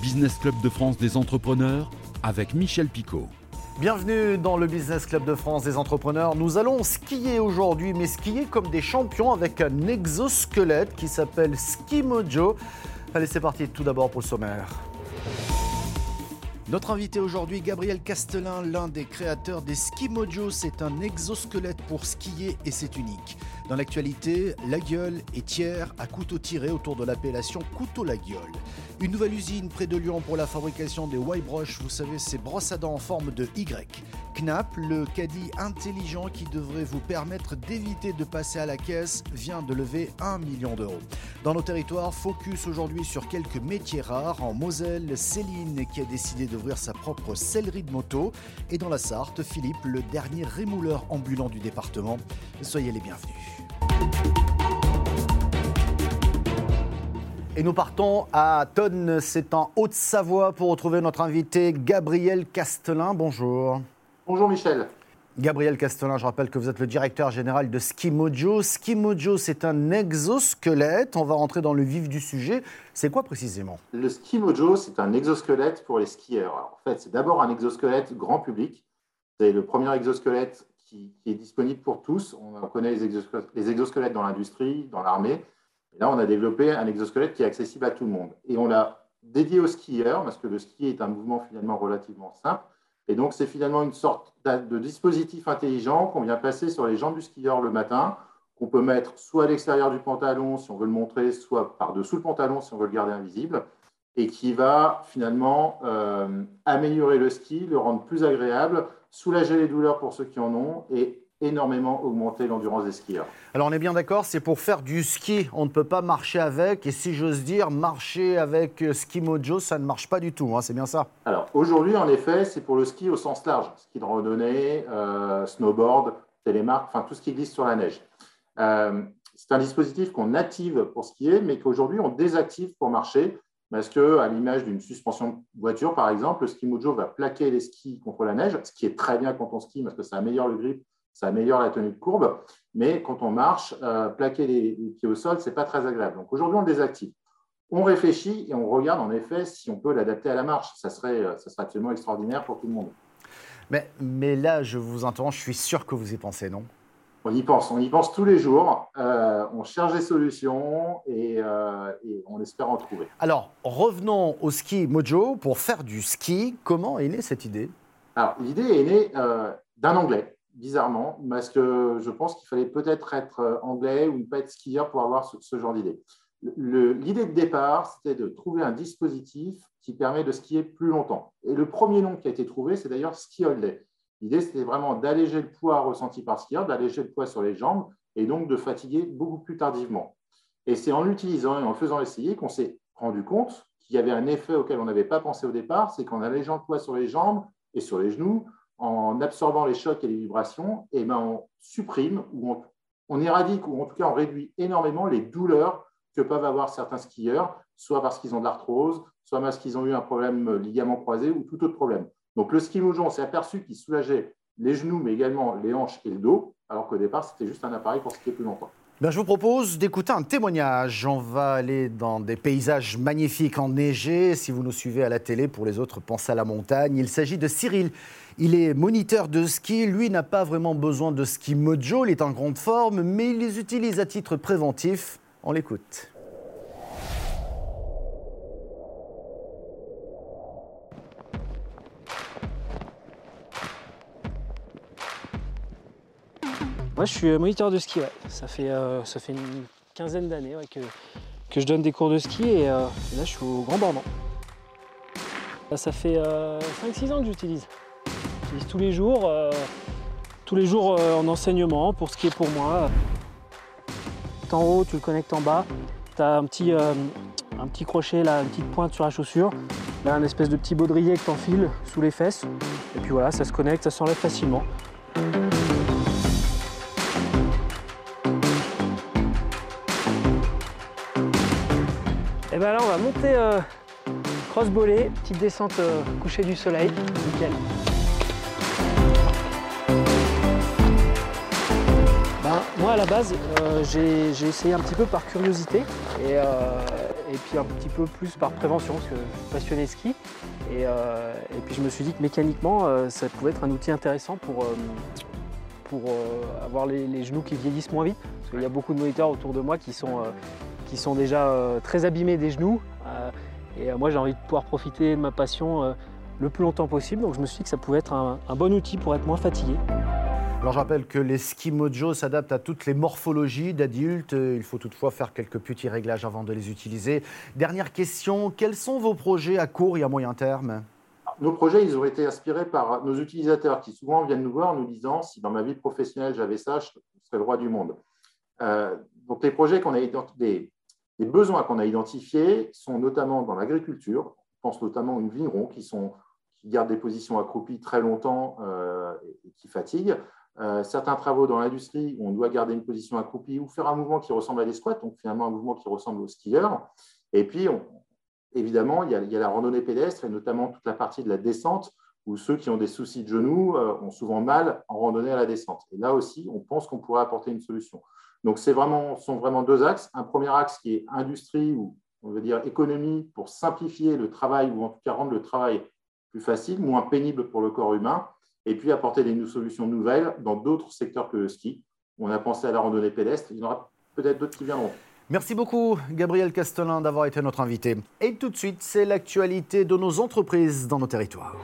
Business Club de France des entrepreneurs avec Michel Picot. Bienvenue dans le Business Club de France des entrepreneurs. Nous allons skier aujourd'hui, mais skier comme des champions avec un exosquelette qui s'appelle Ski Mojo. Allez, c'est parti tout d'abord pour le sommaire. Notre invité aujourd'hui, Gabriel Castelin, l'un des créateurs des Ski Mojo, c'est un exosquelette pour skier et c'est unique. Dans l'actualité, la gueule est tiers à couteau tiré autour de l'appellation couteau la gueule. Une nouvelle usine près de Lyon pour la fabrication des Y-Brush, vous savez, ces brosses à dents en forme de Y. Knapp, le caddie intelligent qui devrait vous permettre d'éviter de passer à la caisse, vient de lever 1 million d'euros. Dans nos territoires, focus aujourd'hui sur quelques métiers rares. En Moselle, Céline qui a décidé d'ouvrir sa propre sellerie de moto. Et dans la Sarthe, Philippe, le dernier rémouleur ambulant du département. Soyez les bienvenus. Et nous partons à Tonne, c'est en Haute-Savoie pour retrouver notre invité Gabriel Castelin. Bonjour. Bonjour Michel. Gabriel Castelin, je rappelle que vous êtes le directeur général de Ski Mojo. Ski Mojo, c'est un exosquelette. On va rentrer dans le vif du sujet. C'est quoi précisément? Le Ski Mojo, c'est un exosquelette pour les skieurs. en fait, c'est d'abord un exosquelette grand public. C'est le premier exosquelette qui, est disponible pour tous. On connaît les exosquelettes, dans l'industrie, dans l'armée. Là, on a développé un exosquelette qui est accessible à tout le monde. Et on l'a dédié aux skieurs, parce que le ski est un mouvement finalement relativement simple. Et donc, c'est finalement une sorte de dispositif intelligent qu'on vient passer sur les jambes du skieur le matin, qu'on peut mettre soit à l'extérieur du pantalon si on veut le montrer, soit par-dessous le pantalon si on veut le garder invisible, et qui va finalement euh, améliorer le ski, le rendre plus agréable, soulager les douleurs pour ceux qui en ont et énormément augmenter l'endurance des skieurs. Alors on est bien d'accord, c'est pour faire du ski, on ne peut pas marcher avec, et si j'ose dire, marcher avec Ski Mojo, ça ne marche pas du tout, hein, c'est bien ça? Alors aujourd'hui, en effet, c'est pour le ski au sens large, ski de randonnée, euh, snowboard, télémarque, enfin tout ce qui glisse sur la neige. Euh, c'est un dispositif qu'on active pour skier, mais qu'aujourd'hui on désactive pour marcher, parce que, à l'image d'une suspension de voiture, par exemple, le ski mojo va plaquer les skis contre la neige, ce qui est très bien quand on skie, parce que ça améliore le grip, ça améliore la tenue de courbe. Mais quand on marche, euh, plaquer les, pieds au sol, ce n'est pas très agréable. Donc aujourd'hui, on le désactive. On réfléchit et on regarde en effet si on peut l'adapter à la marche. Ça serait, euh, ça serait absolument extraordinaire pour tout le monde. Mais, mais là, je vous entends, je suis sûr que vous y pensez, non? On y pense, on y pense tous les jours. Euh, on cherche des solutions euh, et, on espère en trouver. Alors, revenons au ski Mojo. Pour faire du ski, comment est née cette idée? Alors, l'idée est née euh, d'un Anglais, bizarrement, parce que je pense qu'il fallait peut-être être anglais ou ne pas être skieur pour avoir ce, genre d'idée. L'idée de départ, c'était de trouver un dispositif qui permet de skier plus longtemps. Et le premier nom qui a été trouvé, c'est d'ailleurs Ski Holiday. L'idée, c'était vraiment d'alléger le poids ressenti par skieur, d'alléger le poids sur les jambes et donc de fatiguer beaucoup plus tardivement. Et c'est en l'utilisant et en faisant essayer qu'on s'est rendu compte qu'il y avait un effet auquel on n'avait pas pensé au départ, c'est qu'en allégeant le poids sur les jambes et sur les genoux, en absorbant les chocs et les vibrations, et eh ben on supprime ou on, on éradique ou en tout cas on réduit énormément les douleurs que peuvent avoir certains skieurs, soit parce qu'ils ont de l'arthrose, soit parce qu'ils ont eu un problème ligament croisé ou tout autre problème. Donc le ski mojo, on s'est aperçu qu'il soulageait les genoux, mais également les hanches et le dos, alors qu'au départ, c'était juste un appareil pour skier plus longtemps. Je vous propose d'écouter un témoignage. On va aller dans des paysages magnifiques enneigés. Si vous nous suivez à la télé, pour les autres, pensez à la montagne. Il s'agit de Cyril. Il est moniteur de ski. Lui n'a pas vraiment besoin de ski mojo. Il est en grande forme, mais il les utilise à titre préventif. On l'écoute. Moi, je suis moniteur de ski. Ça, fait, euh, ça fait une quinzaine d'années que, que, je donne des cours de ski et, euh, là, je suis au Grand Bornand. Ça fait 5-6 euh, ans que j'utilise. J'utilise tous les jours, tous les jours en enseignement pour skier pour moi. En haut, tu le connectes en bas. Tu as un petit, un petit crochet, une petite pointe sur la chaussure. Un espèce de petit baudrier que tu enfiles sous les fesses. Et puis voilà, ça se connecte, ça s'enlève facilement. Ben là, on va monter euh, cross petite descente euh, coucher du soleil. Nickel. Ben, moi, à la base, euh, j'ai essayé un petit peu par curiosité. Et, et puis un petit peu plus par prévention, parce que je suis passionné ski. Et, puis je me suis dit que mécaniquement, ça pouvait être un outil intéressant pour, pour avoir les, genoux qui vieillissent moins vite. Parce qu'il y a beaucoup de moniteurs autour de moi qui sont, qui sont déjà très abîmés des genoux. et moi j'ai envie de pouvoir profiter de ma passion le plus longtemps possible. Donc je me suis dit que ça pouvait être un, bon outil pour être moins fatigué. Alors je rappelle que les ski mojo s'adaptent à toutes les morphologies d'adultes. Il faut toutefois faire quelques petits réglages avant de les utiliser. Dernière question, quels sont vos projets à court et à moyen terme? Nos projets, ils ont été inspirés par nos utilisateurs qui souvent viennent nous voir en nous disant si dans ma vie professionnelle j'avais ça, je serais le roi du monde. Euh, donc les projets qu'on a des, les besoins qu'on a identifiés sont notamment dans l'agriculture. Je pense notamment aux vignerons qui sont qui gardent des positions accroupies très longtemps euh, et qui fatiguent. Euh, certains travaux dans l'industrie où on doit garder une position accroupie ou faire un mouvement qui ressemble à des squats, donc finalement un mouvement qui ressemble aux skieurs. Et puis, évidemment, il y, a, la randonnée pédestre et notamment toute la partie de la descente où ceux qui ont des soucis de genoux euh, ont souvent mal en randonnée à la descente. Et là aussi, on pense qu'on pourrait apporter une solution. Donc, ce vraiment, sont vraiment deux axes. Un premier axe qui est industrie ou on veut dire économie pour simplifier le travail ou en tout cas rendre le travail plus facile, moins pénible pour le corps humain, et puis apporter des solutions nouvelles dans d'autres secteurs que le ski. On a pensé à la randonnée pédestre, il y en aura peut-être d'autres qui viendront. Merci beaucoup, Gabriel Castelin, d'avoir été notre invité. Et tout de suite, c'est l'actualité de nos entreprises dans nos territoires.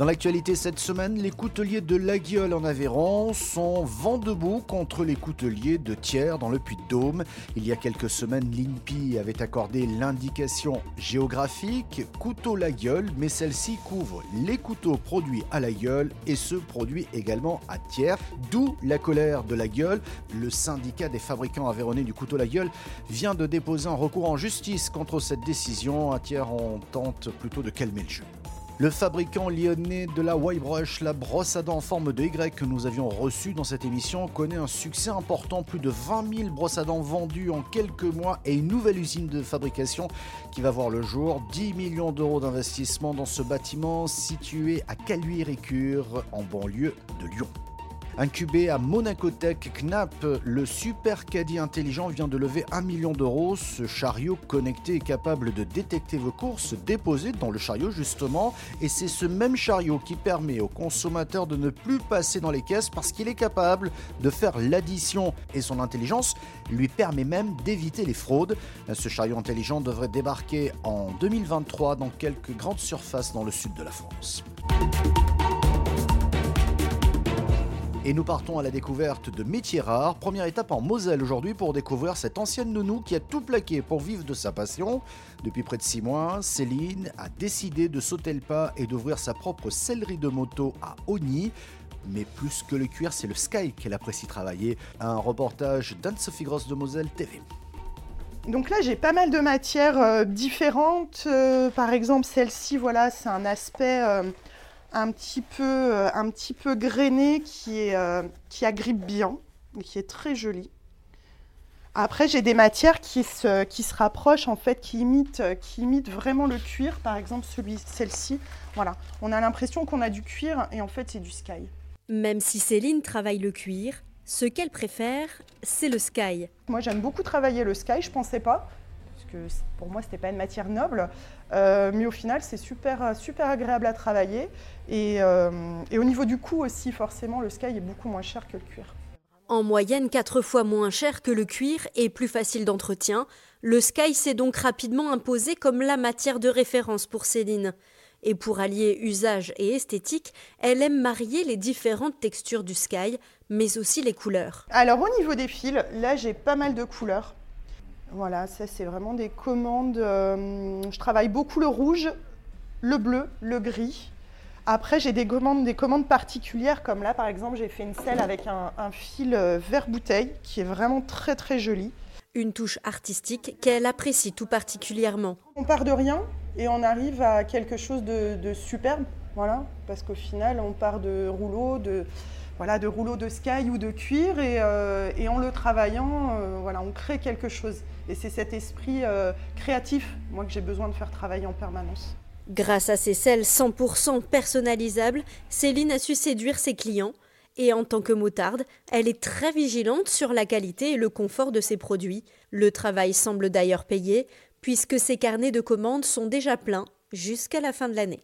Dans l'actualité cette semaine, les couteliers de La Gueule en Aveyron sont vent debout contre les couteliers de Thiers dans le Puy-de-Dôme. Il y a quelques semaines, l'INPI avait accordé l'indication géographique couteau La Gueule, mais celle-ci couvre les couteaux produits à La Gueule et ceux produits également à Thiers, d'où la colère de La Gueule. Le syndicat des fabricants aveyronnais du couteau La Gueule vient de déposer un recours en justice contre cette décision. À Thiers, on tente plutôt de calmer le jeu. Le fabricant lyonnais de la Y-Brush, la brosse à dents en forme de Y que nous avions reçue dans cette émission, connaît un succès important. Plus de 20 000 brosses à dents vendues en quelques mois et une nouvelle usine de fabrication qui va voir le jour. 10 millions d'euros d'investissement dans ce bâtiment situé à Caluire-et-Cure en banlieue de Lyon. Incubé à Monacotech, Knapp, le super caddie intelligent vient de lever 1 million d'euros. Ce chariot connecté est capable de détecter vos courses déposées dans le chariot justement. Et c'est ce même chariot qui permet aux consommateurs de ne plus passer dans les caisses parce qu'il est capable de faire l'addition. Et son intelligence lui permet même d'éviter les fraudes. Ce chariot intelligent devrait débarquer en 2023 dans quelques grandes surfaces dans le sud de la France. Et nous partons à la découverte de métiers rares. Première étape en Moselle aujourd'hui pour découvrir cette ancienne nounou qui a tout plaqué pour vivre de sa passion. Depuis près de six mois, Céline a décidé de sauter le pas et d'ouvrir sa propre sellerie de moto à Ogny. Mais plus que le cuir, c'est le sky qu'elle apprécie travailler. Un reportage d'Anne-Sophie Grosse de Moselle TV. Donc là, j'ai pas mal de matières euh, différentes. Euh, par exemple, celle-ci, voilà, c'est un aspect euh, un petit peu, euh, un petit peu grainé qui, est, euh, qui agrippe bien et qui est très joli. Après, j'ai des matières qui se, qui se rapprochent, en fait, qui imitent, qui imitent vraiment le cuir. Par exemple, celui, celle-ci. Voilà, on a l'impression qu'on a du cuir et en fait, c'est du sky. Même si Céline travaille le cuir, ce qu'elle préfère, c'est le sky. Moi, j'aime beaucoup travailler le sky, je pensais pas que pour moi, ce n'était pas une matière noble. Euh, mais au final, c'est super, super agréable à travailler. Euh, et, au niveau du coût aussi, forcément, le sky est beaucoup moins cher que le cuir. En moyenne, quatre fois moins cher que le cuir et plus facile d'entretien, le sky s'est donc rapidement imposé comme la matière de référence pour Céline. Et pour allier usage et esthétique, elle aime marier les différentes textures du sky, mais aussi les couleurs. Alors au niveau des fils, là j'ai pas mal de couleurs. Voilà, ça c'est vraiment des commandes. Euh, je travaille beaucoup le rouge, le bleu, le gris. Après, j'ai des commandes, des commandes particulières, comme là par exemple, j'ai fait une selle avec un, fil euh, vert bouteille qui est vraiment très très joli. Une touche artistique qu'elle apprécie tout particulièrement. On part de rien et on arrive à quelque chose de, superbe, voilà, parce qu'au final, on part de rouleaux, de, voilà, de rouleaux de sky ou de cuir et, euh, en le travaillant, voilà, on crée quelque chose. Et c'est cet esprit euh, créatif, moi, que j'ai besoin de faire travailler en permanence. Grâce à ses selles 100% personnalisables, Céline a su séduire ses clients Et en tant que motarde, elle est très vigilante sur la qualité et le confort de ses produits. Le travail semble d'ailleurs payé, puisque ses carnets de commandes sont déjà pleins jusqu'à la fin de l'année.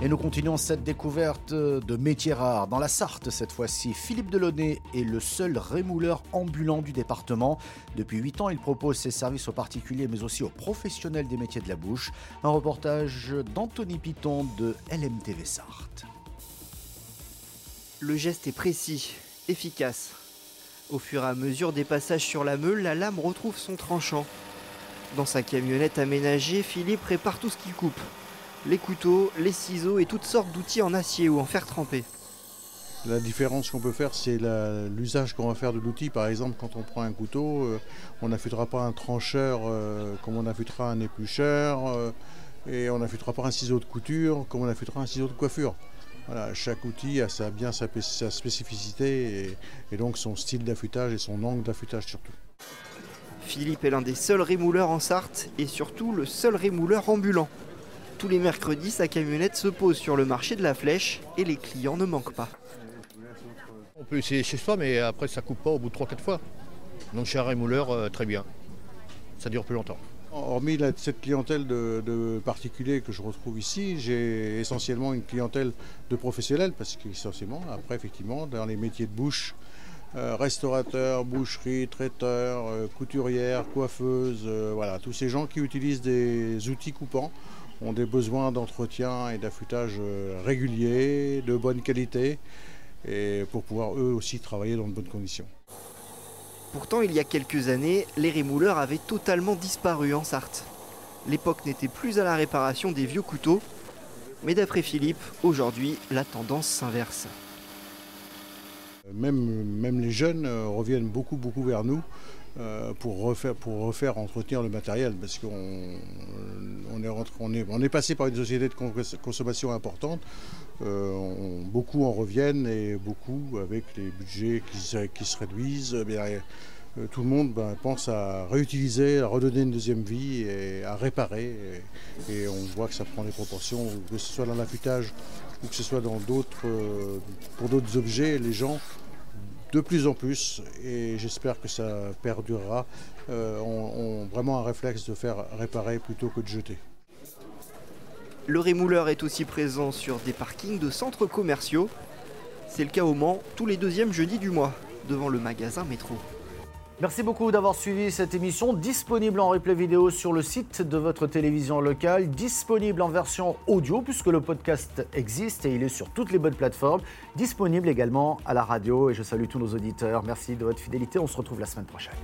Et nous continuons cette découverte de métiers rares dans la Sarthe cette fois-ci. Philippe Delaunay est le seul rémouleur ambulant du département. Depuis 8 ans, il propose ses services aux particuliers mais aussi aux professionnels des métiers de la bouche. Un reportage d'Anthony Piton de LMTV Sarthe. Le geste est précis, efficace. Au fur et à mesure des passages sur la meule, la lame retrouve son tranchant. Dans sa camionnette aménagée, Philippe répare tout ce qu'il coupe les couteaux, les ciseaux et toutes sortes d'outils en acier ou en fer trempé. La différence qu'on peut faire, c'est l'usage qu'on va faire de l'outil. Par exemple, quand on prend un couteau, euh, on n'affûtera pas un trancheur euh, comme on affûtera un éplucheur, euh, et on n'affûtera pas un ciseau de couture comme on affûtera un ciseau de coiffure. Voilà, chaque outil a sa, bien sa, spécificité et, et donc son style d'affûtage et son angle d'affûtage surtout. Philippe est l'un des seuls rémouleurs en Sarthe et surtout le seul rémouleur ambulant. Tous les mercredis, sa camionnette se pose sur le marché de la Flèche et les clients ne manquent pas. On peut essayer chez soi, mais après ça coupe pas au bout de 3-4 fois. Donc chez un rémouleur, euh, très bien. Ça dure plus longtemps. Hormis cette clientèle de, particuliers que je retrouve ici, j'ai essentiellement une clientèle de professionnels parce qu'essentiellement, après effectivement, dans les métiers de bouche, euh, restaurateurs, boucherie, traiteurs, euh, couturières, coiffeuses, voilà, tous ces gens qui utilisent des outils coupants ont des besoins d'entretien et d'affûtage euh, réguliers, de bonne qualité, et pour pouvoir eux aussi travailler dans de bonnes conditions. Pourtant, il y a quelques années, les rémouleurs avaient totalement disparu en Sarthe. L'époque n'était plus à la réparation des vieux couteaux, mais d'après Philippe, aujourd'hui, la tendance s'inverse. Même, même les jeunes euh, reviennent beaucoup, beaucoup vers nous pour refaire, pour refaire entretenir le matériel, parce qu'on on est, on est, on est, passé par une société de consommation importante. Euh, beaucoup en reviennent et beaucoup, avec les budgets qui, qui se réduisent, eh bien, euh, tout le monde ben, pense à réutiliser, à redonner une deuxième vie et à réparer. Et, on voit que ça prend des proportions, que ce soit dans l'affûtage ou que ce soit dans pour d'autres objets, les gens de plus en plus, et j'espère que ça perdurera, euh, ont, vraiment un réflexe de faire réparer plutôt que de jeter. Le rémouleur est aussi présent sur des parkings de centres commerciaux. C'est le cas au Mans tous les deuxièmes jeudis du mois, devant le magasin Métro. Merci beaucoup d'avoir suivi cette émission, disponible en replay vidéo sur le site de votre télévision locale, disponible en version audio puisque le podcast existe et il est sur toutes les bonnes plateformes, disponible également à la radio et je salue tous nos auditeurs. Merci de votre fidélité, on se retrouve la semaine prochaine.